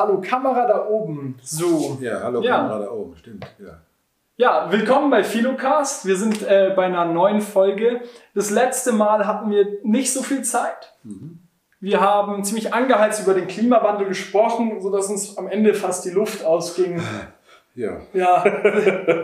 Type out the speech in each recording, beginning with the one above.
Hallo Kamera da oben. So. Ja, hallo Ja. Kamera da oben, stimmt. Ja. Ja, willkommen bei Philocast. Wir sind äh, bei einer neuen Folge. Das letzte Mal hatten wir nicht so viel Zeit. Wir haben ziemlich angeheizt über den Klimawandel gesprochen, sodass uns am Ende fast die Luft ausging. Ja. Ja,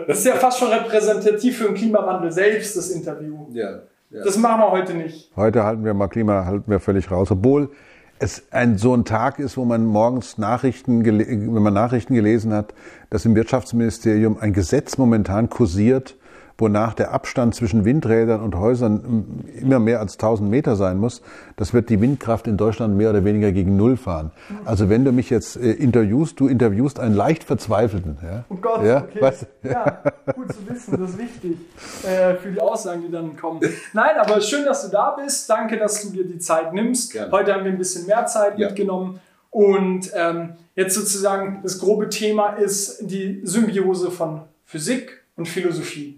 das ist ja fast schon repräsentativ für den Klimawandel selbst, das Interview. Ja. ja. Das machen wir heute nicht. Heute halten wir mal Klima, halten wir völlig raus, obwohl es ein, so ein Tag ist, wo man morgens Nachrichten, wenn man Nachrichten gelesen hat, dass im Wirtschaftsministerium ein Gesetz momentan kursiert, wonach der Abstand zwischen Windrädern und Häusern mm, immer mehr als 1000 Meter sein muss. Das wird die Windkraft in Deutschland mehr oder weniger gegen Null fahren. Also wenn du mich jetzt äh, interviewst, du interviewst einen leicht Verzweifelten. Ja? Oh Gott, ja? okay. Weißt du? Ja, gut zu wissen, das ist wichtig äh, für die Aussagen, die dann kommen. Nein, aber schön, dass du da bist. Danke, dass du dir die Zeit nimmst. Gerne. Heute haben wir ein bisschen mehr Zeit Ja. mitgenommen. Und ähm, jetzt sozusagen das grobe Thema ist die Symbiose von Physik und Philosophie.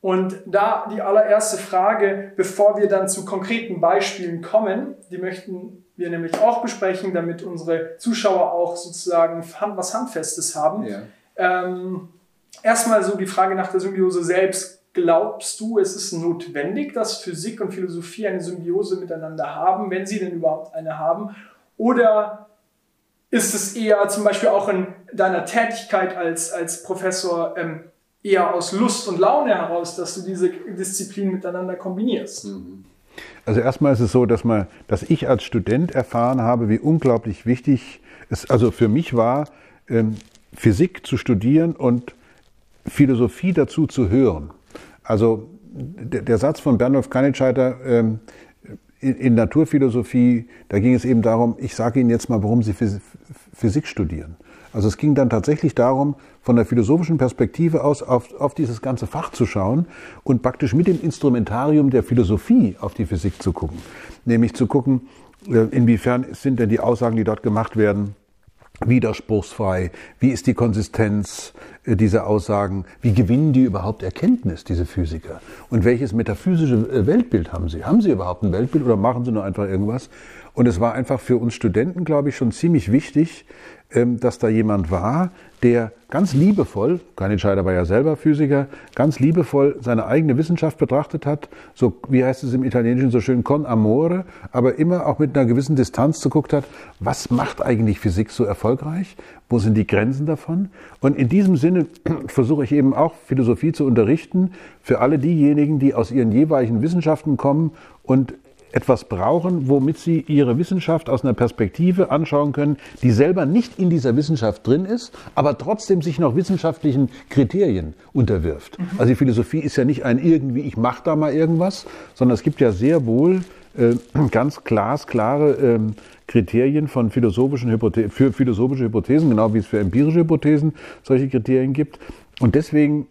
Und da die allererste Frage, bevor wir dann zu konkreten Beispielen kommen, die möchten wir nämlich auch besprechen, damit unsere Zuschauer auch sozusagen was Handfestes haben. Ja. Ähm, erstmal so die Frage nach der Symbiose selbst. Glaubst du, es ist notwendig, dass Physik und Philosophie eine Symbiose miteinander haben, wenn sie denn überhaupt eine haben? Oder ist es eher zum Beispiel auch in deiner Tätigkeit als, als Professor ähm, eher aus Lust und Laune heraus, dass du diese Disziplinen miteinander kombinierst? Also erstmal ist es so, dass, man, dass ich als Student erfahren habe, wie unglaublich wichtig es also für mich war, ähm, Physik zu studieren und Philosophie dazu zu hören. Also der, der Satz von Bernolf Kannitscheiter ähm, in, in Naturphilosophie, da ging es eben darum, ich sage Ihnen jetzt mal, warum Sie Phys- Physik studieren. Also es ging dann tatsächlich darum, von der philosophischen Perspektive aus auf, auf dieses ganze Fach zu schauen und praktisch mit dem Instrumentarium der Philosophie auf die Physik zu gucken. Nämlich zu gucken, äh, inwiefern sind denn die Aussagen, die dort gemacht werden, widerspruchsfrei? Wie ist die Konsistenz äh, dieser Aussagen? Wie gewinnen die überhaupt Erkenntnis, diese Physiker? Und welches metaphysische äh, Weltbild haben sie? Haben sie überhaupt ein Weltbild oder machen sie nur einfach irgendwas? Und es war einfach für uns Studenten, glaube ich, schon ziemlich wichtig, dass da jemand war, der ganz liebevoll, Kannitscheider war ja selber Physiker, ganz liebevoll seine eigene Wissenschaft betrachtet hat, so wie heißt es im Italienischen so schön, con amore, aber immer auch mit einer gewissen Distanz geguckt hat, was macht eigentlich Physik so erfolgreich? Wo sind die Grenzen davon? Und in diesem Sinne versuche ich eben auch Philosophie zu unterrichten für alle diejenigen, die aus ihren jeweiligen Wissenschaften kommen und etwas brauchen, womit sie ihre Wissenschaft aus einer Perspektive anschauen können, die selber nicht in dieser Wissenschaft drin ist, aber trotzdem sich noch wissenschaftlichen Kriterien unterwirft. Also die Philosophie ist ja nicht ein irgendwie, ich mache da mal irgendwas, sondern es gibt ja sehr wohl äh, ganz glasklare ähm, Kriterien von philosophischen Hypothe für philosophische Hypothesen, genau wie es für empirische Hypothesen solche Kriterien gibt. Und deswegen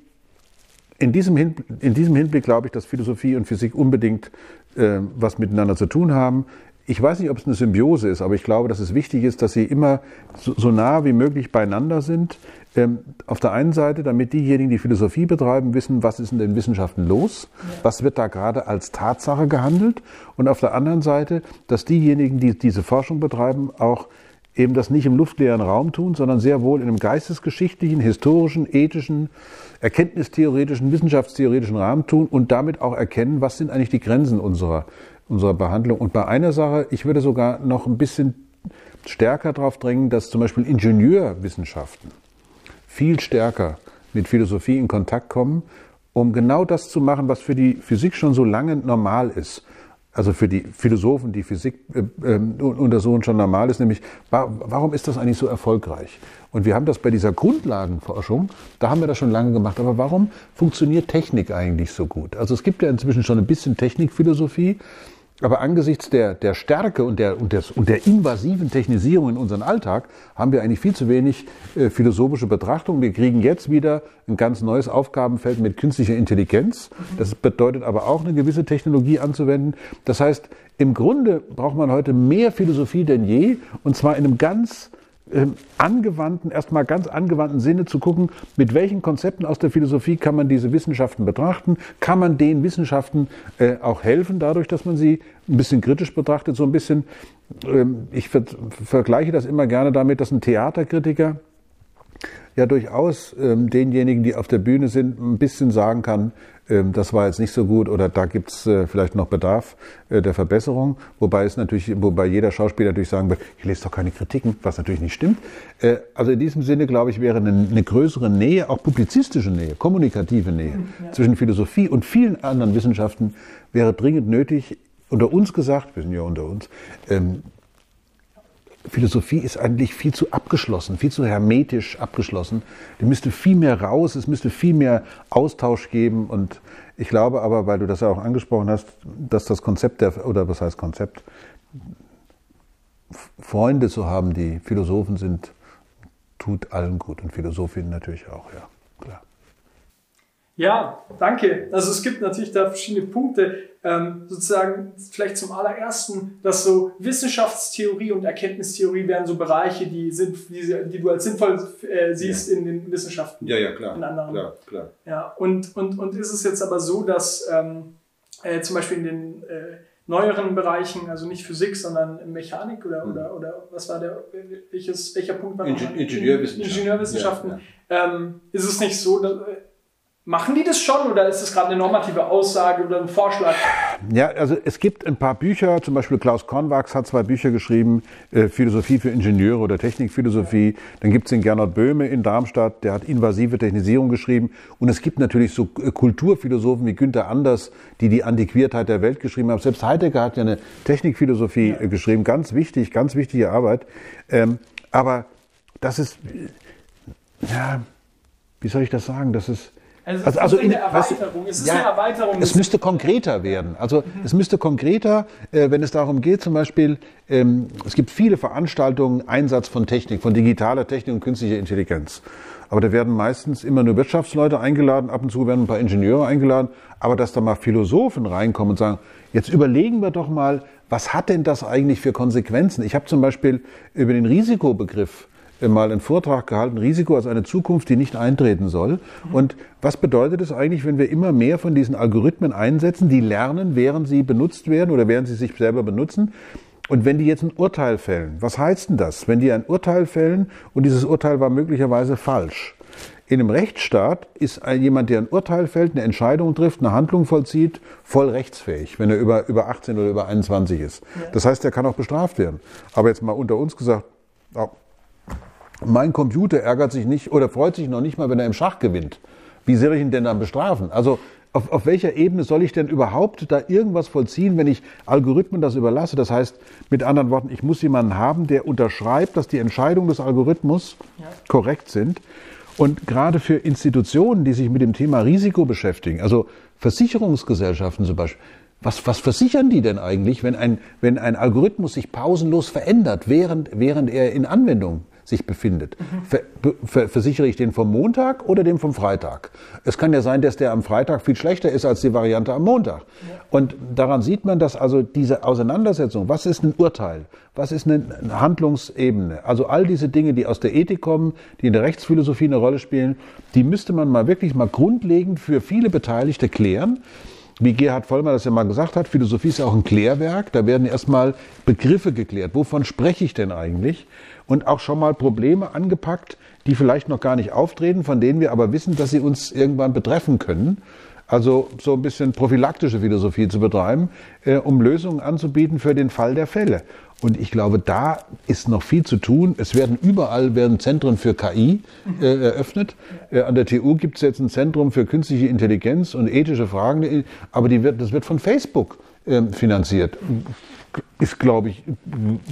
in diesem, Hin in diesem Hinblick glaube ich, dass Philosophie und Physik unbedingt äh, was miteinander zu tun haben. Ich weiß nicht, ob es eine Symbiose ist, aber ich glaube, dass es wichtig ist, dass sie immer so, so nah wie möglich beieinander sind. Ähm, auf der einen Seite, damit diejenigen, die Philosophie betreiben, wissen, was ist in den Wissenschaften los, was wird da gerade als Tatsache gehandelt. Und auf der anderen Seite, dass diejenigen, die diese Forschung betreiben, auch eben das nicht im luftleeren Raum tun, sondern sehr wohl in einem geistesgeschichtlichen, historischen, ethischen, erkenntnistheoretischen, wissenschaftstheoretischen Rahmen tun und damit auch erkennen, was sind eigentlich die Grenzen unserer, unserer Behandlung. Und bei einer Sache, ich würde sogar noch ein bisschen stärker darauf drängen, dass zum Beispiel Ingenieurwissenschaften viel stärker mit Philosophie in Kontakt kommen, um genau das zu machen, was für die Physik schon so lange normal ist. Also für die Philosophen, die Physik äh, ähm, untersuchen, schon normal ist, nämlich wa warum ist das eigentlich so erfolgreich? Und wir haben das bei dieser Grundlagenforschung, da haben wir das schon lange gemacht, aber warum funktioniert Technik eigentlich so gut? Also es gibt ja inzwischen schon ein bisschen Technikphilosophie, aber angesichts der, der Stärke und der, und, des, und der invasiven Technisierung in unserem Alltag haben wir eigentlich viel zu wenig äh, philosophische Betrachtung. Wir kriegen jetzt wieder ein ganz neues Aufgabenfeld mit künstlicher Intelligenz. Das bedeutet aber auch eine gewisse Technologie anzuwenden. Das heißt, im Grunde braucht man heute mehr Philosophie denn je und zwar in einem ganz angewandten, erstmal ganz angewandten Sinne zu gucken, mit welchen Konzepten aus der Philosophie kann man diese Wissenschaften betrachten, kann man den Wissenschaften äh, auch helfen, dadurch, dass man sie ein bisschen kritisch betrachtet, so ein bisschen, ähm, ich ver vergleiche das immer gerne damit, dass ein Theaterkritiker ja durchaus ähm, denjenigen, die auf der Bühne sind, ein bisschen sagen kann, ähm, das war jetzt nicht so gut oder da gibt's äh, vielleicht noch Bedarf äh, der Verbesserung. Wobei es natürlich, wobei jeder Schauspieler natürlich sagen wird, ich lese doch keine Kritiken, was natürlich nicht stimmt. Äh, also in diesem Sinne, glaube ich, wäre eine, eine größere Nähe, auch publizistische Nähe, kommunikative Nähe ja. zwischen Philosophie und vielen anderen Wissenschaften wäre dringend nötig. Unter uns gesagt, wir sind ja unter uns, ähm, Philosophie ist eigentlich viel zu abgeschlossen, viel zu hermetisch abgeschlossen. Die müsste viel mehr raus, es müsste viel mehr Austausch geben. Und ich glaube aber, weil du das ja auch angesprochen hast, dass das Konzept der, oder was heißt Konzept, Freunde zu haben, die Philosophen sind, tut allen gut und Philosophinnen natürlich auch, ja, klar. Ja, danke. Also es gibt natürlich da verschiedene Punkte. Ähm, sozusagen vielleicht zum allerersten, dass so Wissenschaftstheorie und Erkenntnistheorie wären so Bereiche, die, sind, die, die du als sinnvoll äh, siehst ja. in den Wissenschaften. Ja, ja, klar. In anderen. Klar, klar. Ja, und, und, und ist es jetzt aber so, dass ähm, äh, zum Beispiel in den äh, neueren Bereichen, also nicht Physik, sondern Mechanik oder, hm. oder, oder was war der, welches, welcher Punkt war Inge Ingenieurwissenschaften, Ingenieurwissenschaften ja, ja. Ähm, ist es nicht so, dass, Machen die das schon oder ist das gerade eine normative Aussage oder ein Vorschlag? Ja, also es gibt ein paar Bücher, zum Beispiel Klaus Konwachs hat zwei Bücher geschrieben, äh, Philosophie für Ingenieure oder Technikphilosophie. Dann gibt es den Gernot Böhme in Darmstadt, der hat invasive Technisierung geschrieben. Und es gibt natürlich so äh, Kulturphilosophen wie Günther Anders, die die Antiquiertheit der Welt geschrieben haben. Selbst Heidegger hat ja eine Technikphilosophie ja. Äh, geschrieben, ganz wichtig, ganz wichtige Arbeit. Ähm, aber das ist, ja, wie soll ich das sagen, das ist also, also, also in, eine Erweiterung. Es ist ja, eine Erweiterung. Es müsste konkreter werden. Also mhm. es müsste konkreter, äh, wenn es darum geht, zum Beispiel, ähm, es gibt viele Veranstaltungen, Einsatz von Technik, von digitaler Technik und künstlicher Intelligenz. Aber da werden meistens immer nur Wirtschaftsleute eingeladen, ab und zu werden ein paar Ingenieure eingeladen, aber dass da mal Philosophen reinkommen und sagen, jetzt überlegen wir doch mal, was hat denn das eigentlich für Konsequenzen? Ich habe zum Beispiel über den Risikobegriff mal einen Vortrag gehalten, Risiko als eine Zukunft, die nicht eintreten soll. Und was bedeutet es eigentlich, wenn wir immer mehr von diesen Algorithmen einsetzen, die lernen, während sie benutzt werden oder während sie sich selber benutzen? Und wenn die jetzt ein Urteil fällen, was heißt denn das? Wenn die ein Urteil fällen und dieses Urteil war möglicherweise falsch. In einem Rechtsstaat ist jemand, der ein Urteil fällt, eine Entscheidung trifft, eine Handlung vollzieht, voll rechtsfähig, wenn er über, über 18 oder über 21 ist. Das heißt, er kann auch bestraft werden. Aber jetzt mal unter uns gesagt, mein Computer ärgert sich nicht oder freut sich noch nicht mal, wenn er im Schach gewinnt. Wie soll ich ihn denn dann bestrafen? Also auf, auf welcher Ebene soll ich denn überhaupt da irgendwas vollziehen, wenn ich Algorithmen das überlasse? Das heißt, mit anderen Worten, ich muss jemanden haben, der unterschreibt, dass die Entscheidungen des Algorithmus ja. korrekt sind. Und gerade für Institutionen, die sich mit dem Thema Risiko beschäftigen, also Versicherungsgesellschaften zum Beispiel, was, was versichern die denn eigentlich, wenn ein, wenn ein Algorithmus sich pausenlos verändert, während, während er in Anwendung sich befindet. Mhm. Ver, versichere ich den vom Montag oder den vom Freitag? Es kann ja sein, dass der am Freitag viel schlechter ist als die Variante am Montag. Und daran sieht man, dass also diese Auseinandersetzung, was ist ein Urteil, was ist eine Handlungsebene, also all diese Dinge, die aus der Ethik kommen, die in der Rechtsphilosophie eine Rolle spielen, die müsste man mal wirklich mal grundlegend für viele Beteiligte klären wie Gerhard Vollmer das ja mal gesagt hat, Philosophie ist ja auch ein Klärwerk. Da werden erstmal Begriffe geklärt. Wovon spreche ich denn eigentlich? Und auch schon mal Probleme angepackt, die vielleicht noch gar nicht auftreten, von denen wir aber wissen, dass sie uns irgendwann betreffen können. Also so ein bisschen prophylaktische Philosophie zu betreiben, äh, um Lösungen anzubieten für den Fall der Fälle. Und ich glaube, da ist noch viel zu tun. Es werden überall werden Zentren für KI äh, eröffnet. Äh, an der TU gibt es jetzt ein Zentrum für künstliche Intelligenz und ethische Fragen, aber die wird, das wird von Facebook äh, finanziert ist, glaube ich,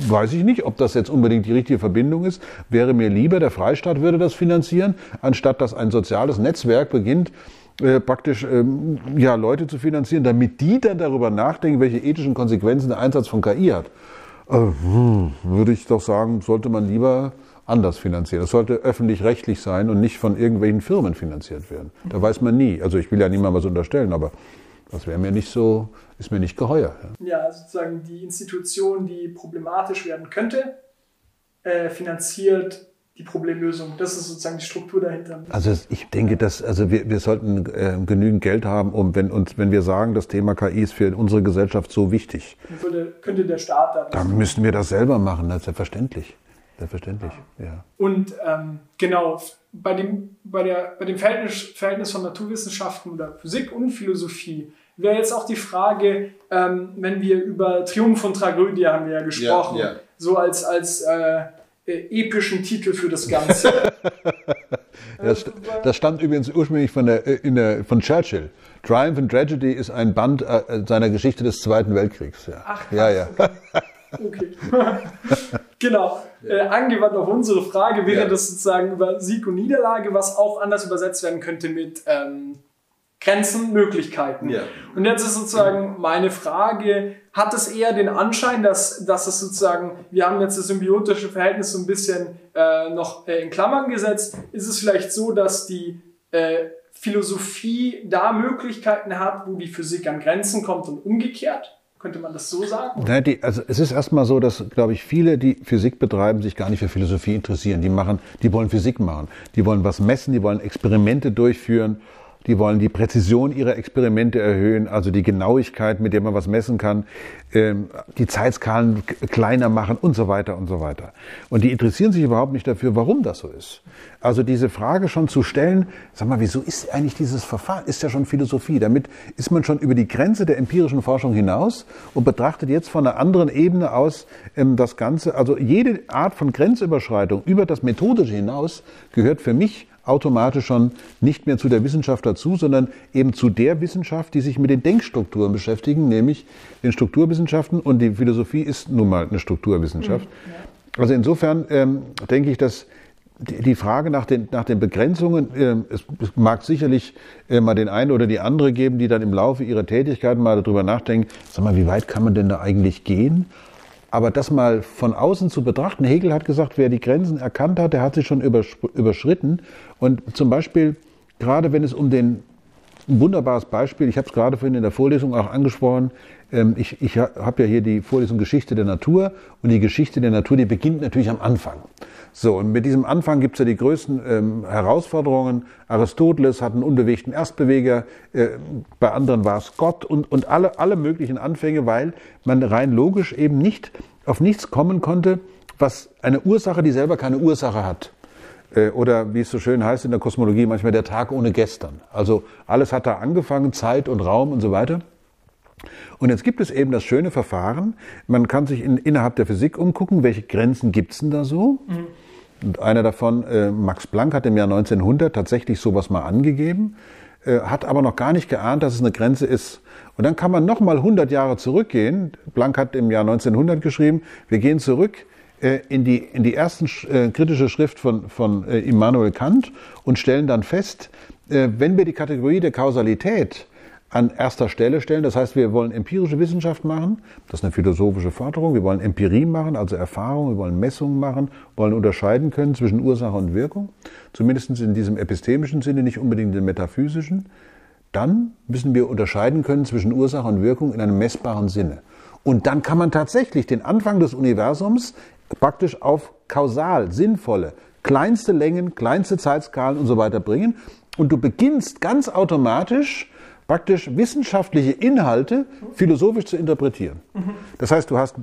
weiß ich nicht, ob das jetzt unbedingt die richtige Verbindung ist. Wäre mir lieber, der Freistaat würde das finanzieren, anstatt dass ein soziales Netzwerk beginnt, äh, praktisch ähm, ja, Leute zu finanzieren, damit die dann darüber nachdenken, welche ethischen Konsequenzen der Einsatz von KI hat. Äh, hm, würde ich doch sagen, sollte man lieber anders finanzieren. Es sollte öffentlich-rechtlich sein und nicht von irgendwelchen Firmen finanziert werden. Da weiß man nie. Also ich will ja niemandem was unterstellen, aber das wäre mir nicht so, ist mir nicht geheuer. Ja, ja sozusagen die Institution, die problematisch werden könnte, äh, finanziert die Problemlösung. Das ist sozusagen die Struktur dahinter. Also ich denke, dass also wir, wir sollten äh, genügend Geld haben, um wenn uns wenn wir sagen, das Thema KI ist für unsere Gesellschaft so wichtig. Würde, könnte der Staat dann. Dann müssen wir das selber machen, das ist selbstverständlich. Selbstverständlich, ja. Und ähm, genau, bei dem, bei, der, bei dem Verhältnis, Verhältnis von Naturwissenschaften oder Physik und Philosophie wäre jetzt auch die Frage, ähm, wenn wir über Triumph und Tragödie haben wir ja gesprochen, ja, ja. so als, als äh, äh, epischen Titel für das Ganze. das, das, stammt übrigens ursprünglich von, der, äh, der, von Churchill. Triumph and Tragedy ist ein Band äh, seiner Geschichte des Zweiten Weltkriegs. Ja. Ach, krass, ja, ja. Okay. genau. Äh, angewandt auf unsere Frage wäre ja. das sozusagen über Sieg und Niederlage, was auch anders übersetzt werden könnte mit ähm, Grenzen, Möglichkeiten. Ja. Und jetzt ist sozusagen meine Frage, hat es eher den Anschein, dass, dass es sozusagen, wir haben jetzt das symbiotische Verhältnis so ein bisschen äh, noch äh, in Klammern gesetzt, ist es vielleicht so, dass die äh, Philosophie da Möglichkeiten hat, wo die Physik an Grenzen kommt und umgekehrt? Könnte man das so sagen? Nein, die, also es ist erstmal so, dass, glaube ich, viele, die Physik betreiben, sich gar nicht für Philosophie interessieren. Die machen, die wollen Physik machen. Die wollen was messen, die wollen Experimente durchführen die wollen die Präzision ihrer Experimente erhöhen, also die Genauigkeit, mit der man was messen kann, ähm, die Zeitskalen kleiner machen und so weiter und so weiter. Und die interessieren sich überhaupt nicht dafür, warum das so ist. Also diese Frage schon zu stellen, sag mal, wieso ist eigentlich dieses Verfahren, ist ja schon Philosophie. Damit ist man schon über die Grenze der empirischen Forschung hinaus und betrachtet jetzt von einer anderen Ebene aus ähm, das Ganze. Also jede Art von Grenzüberschreitung über das Methodische hinaus gehört für mich automatisch schon nicht mehr zu der Wissenschaft dazu, sondern eben zu der Wissenschaft, die sich mit den Denkstrukturen beschäftigen, nämlich den Strukturwissenschaften. Und die Philosophie ist nun mal eine Strukturwissenschaft. Mhm, also insofern ähm, denke ich, dass die Frage nach den, nach den Begrenzungen, äh, es, es, mag sicherlich äh, mal den einen oder die andere geben, die dann im Laufe ihrer Tätigkeiten mal darüber nachdenken, sag mal, wie weit kann man denn da eigentlich gehen? Aber das mal von außen zu betrachten, Hegel hat gesagt, wer die Grenzen erkannt hat, der hat sie schon überschritten. Und zum Beispiel, gerade wenn es um den, ein wunderbares Beispiel, ich habe es gerade vorhin in der Vorlesung auch angesprochen, ich, ich habe ja hier die Vorlesung Geschichte der Natur und die Geschichte der Natur, die beginnt natürlich am Anfang. So, und mit diesem Anfang gibt es ja die größten ähm, Herausforderungen. Aristoteles hat einen unbewegten Erstbeweger, äh, bei anderen war es Gott und, und alle, alle möglichen Anfänge, weil man rein logisch eben nicht auf nichts kommen konnte, was eine Ursache, die selber keine Ursache hat. Äh, oder wie es so schön heißt in der Kosmologie, manchmal der Tag ohne gestern. Also alles hat da angefangen, Zeit und Raum und so weiter. Und jetzt gibt es eben das schöne Verfahren, man kann sich in, innerhalb der Physik umgucken, welche Grenzen gibt's denn da so? Mhm. Und einer davon, äh, Max Planck, hat im Jahr 1900 tatsächlich sowas mal angegeben, äh, hat aber noch gar nicht geahnt, dass es eine Grenze ist. Und dann kann man noch mal 100 Jahre zurückgehen. Planck hat im Jahr 1900 geschrieben, wir gehen zurück äh, in die, in die ersten äh, kritische Schrift von, von äh, Immanuel Kant und stellen dann fest, äh, wenn wir die Kategorie der Kausalität an erster Stelle stellen. Das heißt, wir wollen empirische Wissenschaft machen. Das ist eine philosophische Forderung. Wir wollen Empirie machen, also Erfahrung. Wir wollen Messungen machen, wollen unterscheiden können zwischen Ursache und Wirkung. Zumindest in diesem epistemischen Sinne, nicht unbedingt im metaphysischen. Dann müssen wir unterscheiden können zwischen Ursache und Wirkung in einem messbaren Sinne. Und dann kann man tatsächlich den Anfang des Universums praktisch auf kausal, sinnvolle, kleinste Längen, kleinste Zeitskalen und so weiter bringen. Und du beginnst ganz automatisch praktisch wissenschaftliche Inhalte philosophisch zu interpretieren. Das heißt, du hast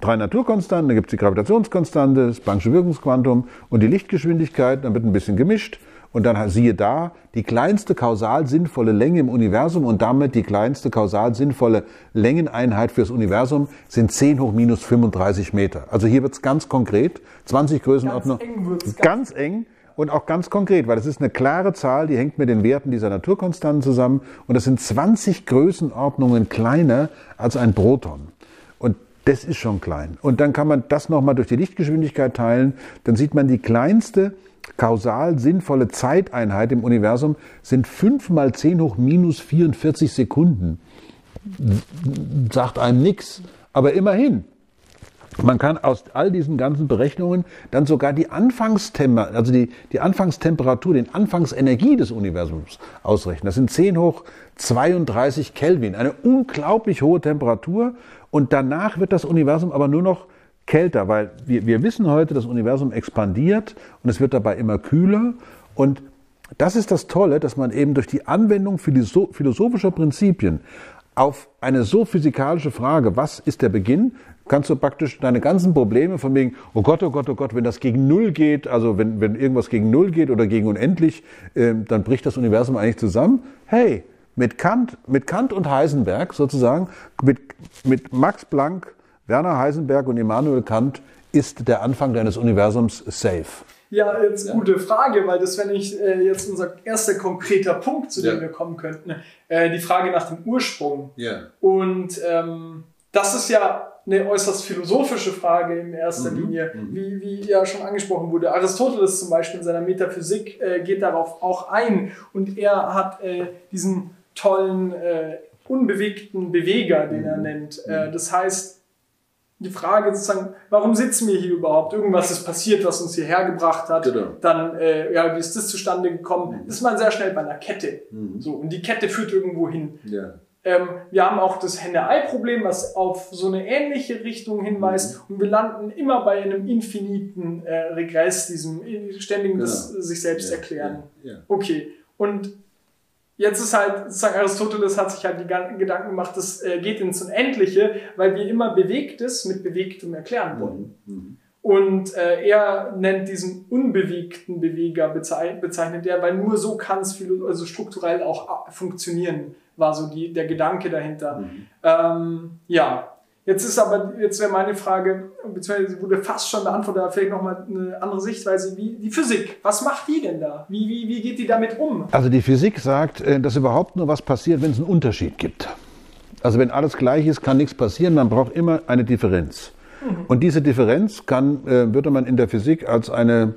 drei Naturkonstanten, da gibt es die Gravitationskonstante, das Planck'sche Wirkungsquantum und die Lichtgeschwindigkeit, dann wird ein bisschen gemischt und dann siehe da die kleinste kausal sinnvolle Länge im Universum und damit die kleinste kausal sinnvolle Längeneinheit fürs Universum sind 10 hoch minus 35 Meter. Also hier wird es ganz konkret, 20 Größenordnung. Ganz eng. Wird's, ganz, ganz eng und auch ganz konkret, weil das ist eine klare Zahl, die hängt mit den Werten dieser Naturkonstanten zusammen und das sind 20 Größenordnungen kleiner als ein Proton. Und das ist schon klein. Und dann kann man das nochmal durch die Lichtgeschwindigkeit teilen, dann sieht man die kleinste kausal sinnvolle Zeiteinheit im Universum sind 5 mal 10 hoch minus 44 Sekunden. Sagt einem nichts, aber immerhin. Man kann aus all diesen ganzen Berechnungen dann sogar die Anfangstemperatur, also die, die Anfangstemperatur, den Anfangsenergie des Universums ausrechnen. Das sind 10 hoch 32 Kelvin, eine unglaublich hohe Temperatur. Und danach wird das Universum aber nur noch kälter, weil wir, wir wissen heute, das Universum expandiert und es wird dabei immer kühler. Und das ist das Tolle, dass man eben durch die Anwendung philosophischer Prinzipien auf eine so physikalische Frage, was ist der Beginn, kannst du praktisch deine ganzen Probleme von wegen, oh Gott, oh Gott, oh Gott, wenn das gegen Null geht, also wenn, wenn irgendwas gegen Null geht oder gegen unendlich, äh, dann bricht das Universum eigentlich zusammen. Hey, mit Kant, mit Kant und Heisenberg sozusagen, mit, mit Max Planck, Werner Heisenberg und Immanuel Kant ist der Anfang deines Universums safe. Ja, jetzt ja. gute Frage, weil das wäre nicht äh, jetzt unser erster konkreter Punkt, zu dem ja. wir kommen könnten. Äh, die Frage nach dem Ursprung. Ja. Und ähm, das ist ja eine äußerst philosophische Frage in erster mhm. Linie, mhm. wie, wie ja schon angesprochen wurde. Aristoteles zum Beispiel in seiner Metaphysik äh, geht darauf auch ein und er hat äh, diesen tollen äh, unbewegten Beweger, den er mhm. nennt. Äh, mhm. das heißt, die Frage sozusagen, warum sitzen wir hier überhaupt? Irgendwas ist passiert, was uns hierher gebracht hat. Genau. Dann, äh, ja, wie ist das zustande gekommen? Mhm. Das ist man sehr schnell bei einer Kette. Mhm. So, und die Kette führt irgendwo hin. Ja. Ähm, wir haben auch das Henne-Ei-Problem, was auf so eine ähnliche Richtung hinweist. Mhm. Und wir landen immer bei einem infiniten äh, Regress, diesem ständigen genau. sich selbst ja. erklären. Ja. Okay. Und Jetzt ist halt, sozusagen Aristoteles hat sich halt die Gedanken gemacht, das äh, geht ins Unendliche, weil wir immer Bewegtes mit Bewegtem erklären wollen. Mhm. mhm. Und äh, er nennt diesen unbewegten Beweger, bezeichnet er, weil nur so kann es also strukturell auch äh, funktionieren, war so die, der Gedanke dahinter. Mhm. Ähm, ja, Jetzt ist aber, jetzt wäre meine Frage, beziehungsweise wurde fast schon beantwortet, aber vielleicht nochmal eine andere Sichtweise, wie die Physik, was macht die denn da? Wie, wie, wie geht die damit um? Also die Physik sagt, äh, dass überhaupt nur was passiert, wenn es einen Unterschied gibt. Also wenn alles gleich ist, kann nichts passieren, man braucht immer eine Differenz. Mhm. Und diese Differenz kann, äh, würde man in der Physik als eine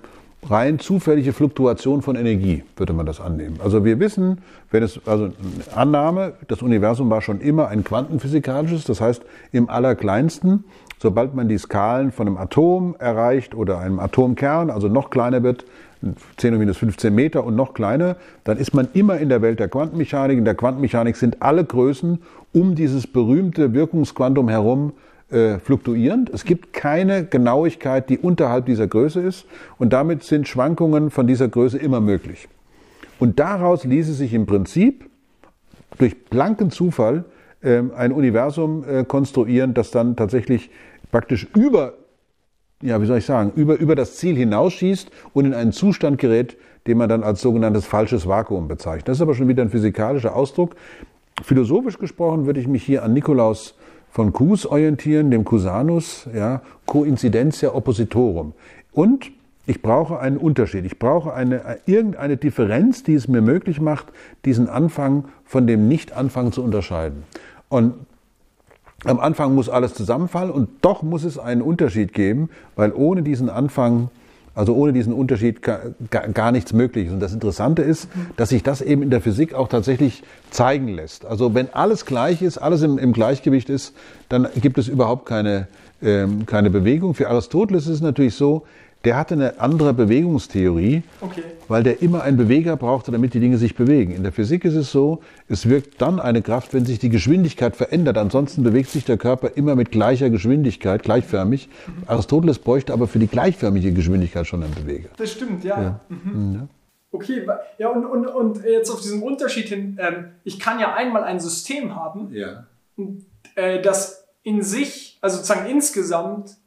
rein zufällige Fluktuation von Energie, würde man das annehmen. Also wir wissen, wenn es, also Annahme, das Universum war schon immer ein quantenphysikalisches, das heißt im allerkleinsten, sobald man die Skalen von einem Atom erreicht oder einem Atomkern, also noch kleiner wird, 10 minus 15 Meter und noch kleiner, dann ist man immer in der Welt der Quantenmechanik. In der Quantenmechanik sind alle Größen um dieses berühmte Wirkungsquantum herum äh, fluktuierend. Es gibt keine Genauigkeit, die unterhalb dieser Größe ist und damit sind Schwankungen von dieser Größe immer möglich. Und daraus ließe sich im Prinzip durch blanken Zufall äh, ein Universum äh, konstruieren, das dann tatsächlich praktisch über, ja, wie soll ich sagen, über, über das Ziel hinausschießt und in einen Zustand gerät, den man dann als sogenanntes falsches Vakuum bezeichnet. Das ist aber schon wieder ein physikalischer Ausdruck. Philosophisch gesprochen würde ich mich hier an Nikolaus von Cus orientieren, dem Cusanus, ja, Coincidentia oppositorum. Und ich brauche einen Unterschied. Ich brauche eine, irgendeine Differenz, die es mir möglich macht, diesen Anfang von dem Nicht-Anfang zu unterscheiden. Und am Anfang muss alles zusammenfallen und doch muss es einen Unterschied geben, weil ohne diesen Anfang also ohne diesen Unterschied gar nichts möglich ist. Und das Interessante ist, dass sich das eben in der Physik auch tatsächlich zeigen lässt. Also wenn alles gleich ist, alles im, im Gleichgewicht ist, dann gibt es überhaupt keine, ähm, keine Bewegung. Für Aristoteles ist es natürlich so, der hatte eine andere Bewegungstheorie, okay. weil der immer einen Beweger brauchte, damit die Dinge sich bewegen. In der Physik ist es so, es wirkt dann eine Kraft, wenn sich die Geschwindigkeit verändert. Ansonsten bewegt sich der Körper immer mit gleicher Geschwindigkeit, gleichförmig. Mhm. Aristoteles bräuchte aber für die gleichförmige Geschwindigkeit schon einen Beweger. Das stimmt, ja. ja. Mhm. mhm ja. Okay, ja, und, und, und jetzt auf diesen Unterschied hin, ähm, ich kann ja einmal ein System haben, ja. äh, das in sich, also sozusagen insgesamt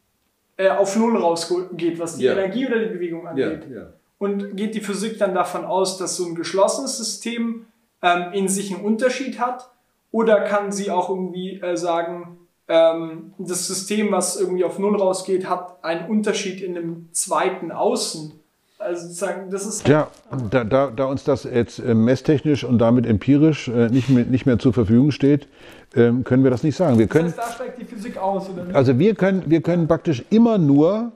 äh, auf Null rausgeht, was die ja. Energie oder die Bewegung angeht. Ja, ja. Und geht die Physik dann davon aus, dass so ein geschlossenes System ähm, in sich einen Unterschied hat? Oder kann sie auch irgendwie äh, sagen, ähm, das System, was irgendwie auf Null rausgeht, hat einen Unterschied in einem zweiten Außen? Also sozusagen, das ist. Ja, da, da, da uns das jetzt äh, messtechnisch und damit empirisch äh, nicht, mehr, nicht mehr zur Verfügung steht, ähm, können wir das nicht sagen. Wir können, das heißt, da steigt die Physik aus, oder? Also wir können, wir können praktisch immer nur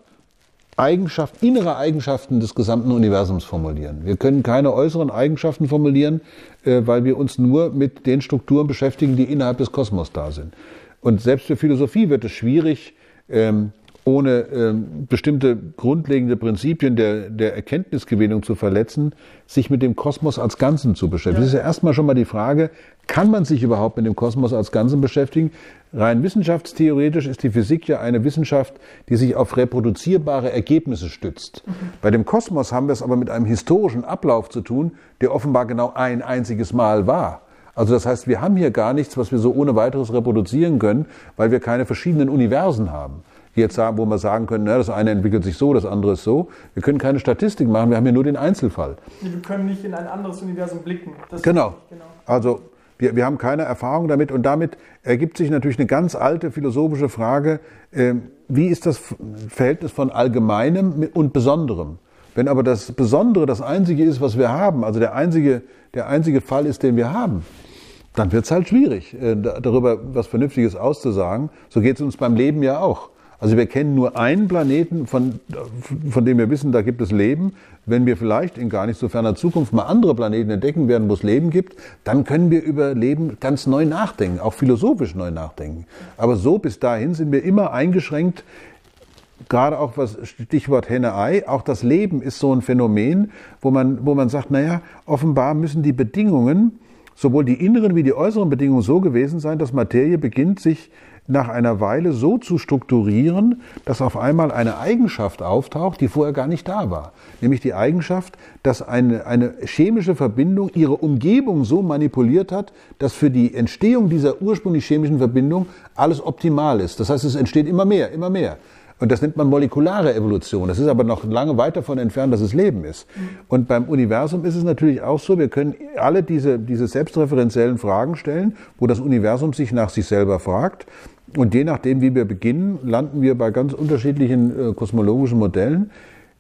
Eigenschaft, innere Eigenschaften des gesamten Universums formulieren. Wir können keine äußeren Eigenschaften formulieren, äh, weil wir uns nur mit den Strukturen beschäftigen, die innerhalb des Kosmos da sind. Und selbst für Philosophie wird es schwierig, ähm, ohne ähm, bestimmte grundlegende Prinzipien der, der Erkenntnisgewinnung zu verletzen, sich mit dem Kosmos als Ganzen zu beschäftigen. Ja. Das ist ja erstmal schon mal die Frage, kann man sich überhaupt mit dem Kosmos als Ganzen beschäftigen? Rein wissenschaftstheoretisch ist die Physik ja eine Wissenschaft, die sich auf reproduzierbare Ergebnisse stützt. Mhm. Bei dem Kosmos haben wir es aber mit einem historischen Ablauf zu tun, der offenbar genau ein einziges Mal war. Also das heißt, wir haben hier gar nichts, was wir so ohne weiteres reproduzieren können, weil wir keine verschiedenen Universen haben. Jetzt sagen, wo wir sagen können, na, das eine entwickelt sich so, das andere ist so. Wir können keine Statistik machen, wir haben hier nur den Einzelfall. Wir können nicht in ein anderes Universum blicken. genau. genau. Also wir, wir haben keine Erfahrung damit und damit ergibt sich natürlich eine ganz alte philosophische Frage, äh, wie ist das Verhältnis von Allgemeinem und Besonderem? Wenn aber das Besondere das Einzige ist, was wir haben, also der einzige, der einzige Fall ist, den wir haben, dann wird es halt schwierig, äh, darüber was Vernünftiges auszusagen. So geht es uns beim Leben ja auch. Also wir kennen nur einen Planeten, von, von dem wir wissen, da gibt es Leben. Wenn wir vielleicht in gar nicht so ferner Zukunft mal andere Planeten entdecken werden, wo es Leben gibt, dann können wir über Leben ganz neu nachdenken, auch philosophisch neu nachdenken. Aber so bis dahin sind wir immer eingeschränkt gerade auch was Stichwort Henne-Ei, auch das Leben ist so ein Phänomen, wo man, wo man sagt, naja, offenbar müssen die Bedingungen, sowohl die inneren wie die äußeren Bedingungen so gewesen sein, dass Materie beginnt, sich nach einer Weile so zu strukturieren, dass auf einmal eine Eigenschaft auftaucht, die vorher gar nicht da war. Nämlich die Eigenschaft, dass eine, eine chemische Verbindung ihre Umgebung so manipuliert hat, dass für die Entstehung dieser ursprünglich chemischen Verbindung alles optimal ist. Das heißt, es entsteht immer mehr, immer mehr. Und das nennt man molekulare Evolution. Das ist aber noch lange weit davon entfernt, dass es Leben ist. Und beim Universum ist es natürlich auch so, wir können alle diese, diese selbstreferenziellen Fragen stellen, wo das Universum sich nach sich selber fragt. Und je nachdem, wie wir beginnen, landen wir bei ganz unterschiedlichen äh, kosmologischen Modellen.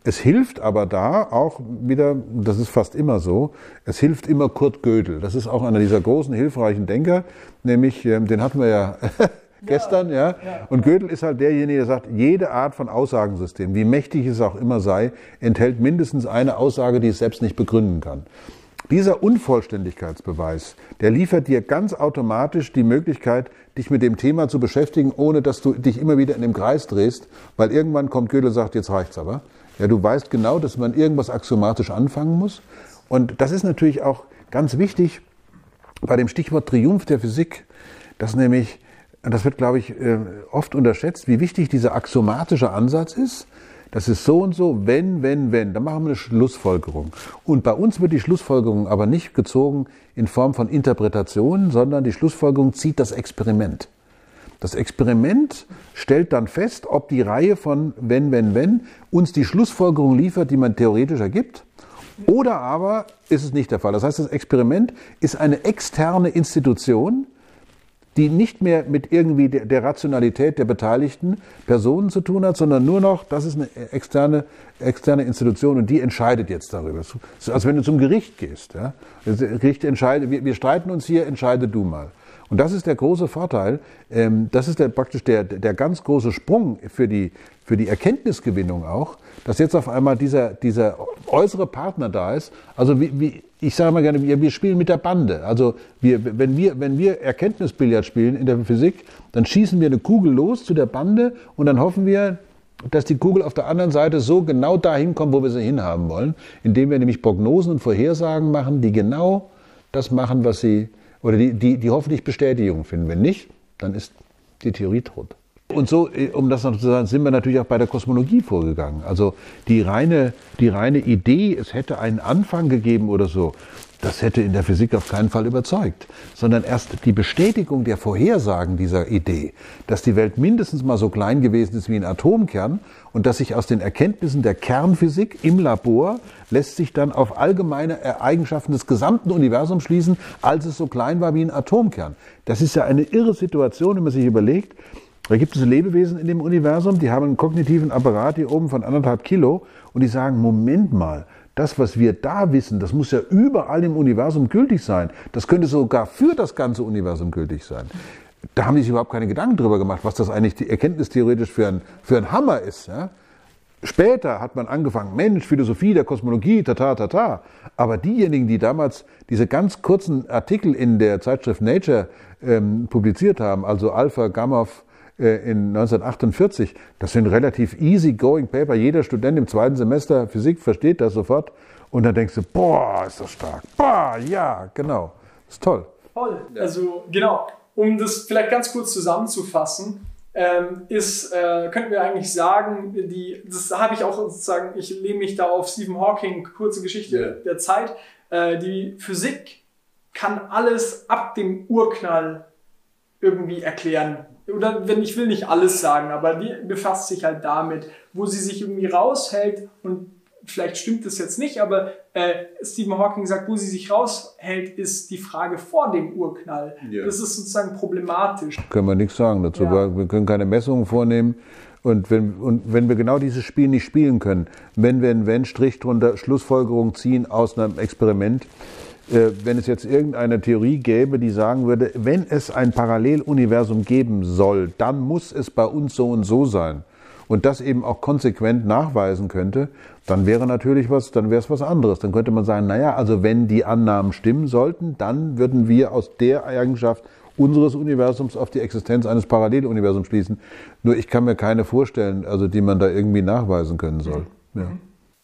Es hilft aber da auch wieder, das ist fast immer so, es hilft immer Kurt Gödel. Das ist auch einer dieser großen, hilfreichen Denker, nämlich, ähm, den hatten wir ja gestern, ja. ja. Und Gödel ist halt derjenige, der sagt, jede Art von Aussagensystem, wie mächtig es auch immer sei, enthält mindestens eine Aussage, die es selbst nicht begründen kann. Dieser Unvollständigkeitsbeweis, der liefert dir ganz automatisch die Möglichkeit, dich mit dem Thema zu beschäftigen, ohne dass du dich immer wieder in dem Kreis drehst, weil irgendwann kommt Gödel und sagt, jetzt reicht's aber. Ja, du weißt genau, dass man irgendwas axiomatisch anfangen muss. Und das ist natürlich auch ganz wichtig bei dem Stichwort Triumph der Physik, dass nämlich, das wird, glaube ich, äh, oft unterschätzt, wie wichtig dieser axiomatische Ansatz ist, das ist so und so, wenn, wenn, wenn. Da machen wir eine Schlussfolgerung. Und bei uns wird die Schlussfolgerung aber nicht gezogen in Form von Interpretation, sondern die Schlussfolgerung zieht das Experiment. Das Experiment stellt dann fest, ob die Reihe von wenn, wenn, wenn uns die Schlussfolgerung liefert, die man theoretisch ergibt. Oder aber ist es nicht der Fall. Das heißt, das Experiment ist eine externe Institution, die nicht mehr mit irgendwie der, Rationalität der beteiligten Personen zu tun hat, sondern nur noch, das ist eine externe, externe Institution und die entscheidet jetzt darüber. Ist, als wenn du zum Gericht gehst. Ja? Das Gericht entscheidet, wir, wir streiten uns hier, entscheide du mal. Und das ist der große Vorteil, ähm, das ist der, praktisch der, der ganz große Sprung für die, für die Erkenntnisgewinnung auch, dass jetzt auf einmal dieser, dieser äußere Partner da ist. Also wie, wie, ich sage mal gerne, wir, wir spielen mit der Bande. Also wir, wenn, wir, wenn wir Erkenntnisbillard spielen in der Physik, dann schießen wir eine Kugel los zu der Bande und dann hoffen wir, dass die Kugel auf der anderen Seite so genau dahin kommt, wo wir sie hinhaben wollen, indem wir nämlich Prognosen und Vorhersagen machen, die genau das machen, was sie oder die, die, die hoffentlich Bestätigung finden. Wenn nicht, dann ist die Theorie tot. Und so, äh, um das noch zu sagen, sind wir natürlich auch bei der Kosmologie vorgegangen. Also die reine, die reine Idee, es hätte einen Anfang gegeben oder so, das hätte in der Physik auf keinen Fall überzeugt, sondern erst die Bestätigung der Vorhersagen dieser Idee, dass die Welt mindestens mal so klein gewesen ist wie ein Atomkern und dass sich aus den Erkenntnissen der Kernphysik im Labor lässt sich dann auf allgemeine Eigenschaften des gesamten Universums schließen, als es so klein war wie ein Atomkern. Das ist ja eine irre Situation, wenn man sich überlegt, da gibt es Lebewesen in dem Universum, die haben einen kognitiven Apparat hier oben von anderthalb Kilo und die sagen, Moment mal, das, was wir da wissen, das muss ja überall im Universum gültig sein. Das könnte sogar für das ganze Universum gültig sein. Da haben die sich überhaupt keine Gedanken drüber gemacht, was das eigentlich erkenntnistheoretisch für ein, für ein Hammer ist. Ja? Später hat man angefangen, Mensch, Philosophie der Kosmologie, tata, tata. Aber diejenigen, die damals diese ganz kurzen Artikel in der Zeitschrift Nature ähm, publiziert haben, also Alpha, äh, in 1948, das sind relativ easy going Paper. Jeder Student im zweiten Semester Physik versteht das sofort. Und dann denkst du, boah, ist das stark. Boah, ja, genau. ist toll. Toll. Also, genau. Um das vielleicht ganz kurz zusammenzufassen, ähm, ist, äh, könnten wir eigentlich sagen, die, das habe ich auch sozusagen, ich lehne mich da auf Stephen Hawking, kurze Geschichte yeah. der Zeit. Äh, die Physik kann alles ab dem Urknall irgendwie erklären. Oder wenn ich will nicht alles sagen, aber die befasst sich halt damit, wo sie sich irgendwie raushält und vielleicht stimmt das jetzt nicht, aber äh, Stephen Hawking sagt, wo sie sich raushält, ist die Frage vor dem Urknall. Ja. Das ist sozusagen problematisch. Können wir nichts sagen dazu. Ja. Wir können keine Messungen vornehmen. Und wenn, und wenn wir genau dieses Spiel nicht spielen können, wenn wir einen Wenn-Strich drunter Schlussfolgerung ziehen aus einem Experiment, äh, wenn es jetzt irgendeine Theorie gäbe, die sagen würde, wenn es ein Paralleluniversum geben soll, dann muss es bei uns so und so sein und das eben auch konsequent nachweisen könnte, dann wäre natürlich was, dann wäre es was anderes. Dann könnte man sagen, naja, also wenn die Annahmen stimmen sollten, dann würden wir aus der Eigenschaft unseres Universums auf die Existenz eines Paralleluniversums schließen. Nur ich kann mir keine vorstellen, also die man da irgendwie nachweisen können soll. Ja.